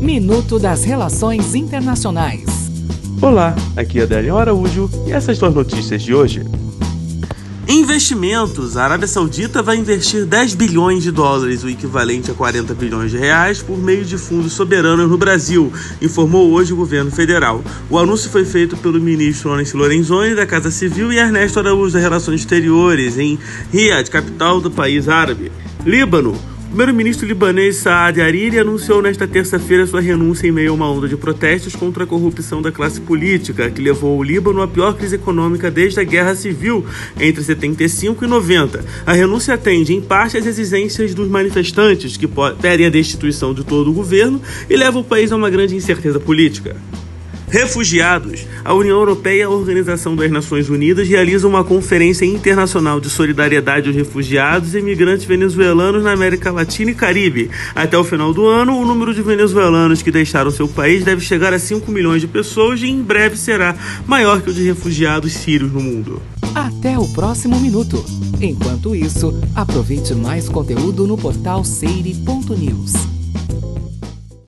Minuto das Relações Internacionais. Olá, aqui é Adélio Araújo e essas duas notícias de hoje. Investimentos. A Arábia Saudita vai investir 10 bilhões de dólares, o equivalente a 40 bilhões de reais, por meio de fundos soberanos no Brasil, informou hoje o governo federal. O anúncio foi feito pelo ministro Lawrence Lorenzoni, da Casa Civil, e Ernesto Araújo, das Relações Exteriores, em Riad, capital do país árabe. Líbano. Primeiro-ministro libanês Saad Hariri anunciou nesta terça-feira sua renúncia em meio a uma onda de protestos contra a corrupção da classe política, que levou o Líbano à pior crise econômica desde a Guerra Civil entre 75 e 90. A renúncia atende, em parte, às exigências dos manifestantes, que pedem a destituição de todo o governo e leva o país a uma grande incerteza política. Refugiados. A União Europeia e a Organização das Nações Unidas realizam uma conferência internacional de solidariedade aos refugiados e imigrantes venezuelanos na América Latina e Caribe. Até o final do ano, o número de venezuelanos que deixaram seu país deve chegar a 5 milhões de pessoas e em breve será maior que o de refugiados sírios no mundo. Até o próximo minuto. Enquanto isso, aproveite mais conteúdo no portal seire.news.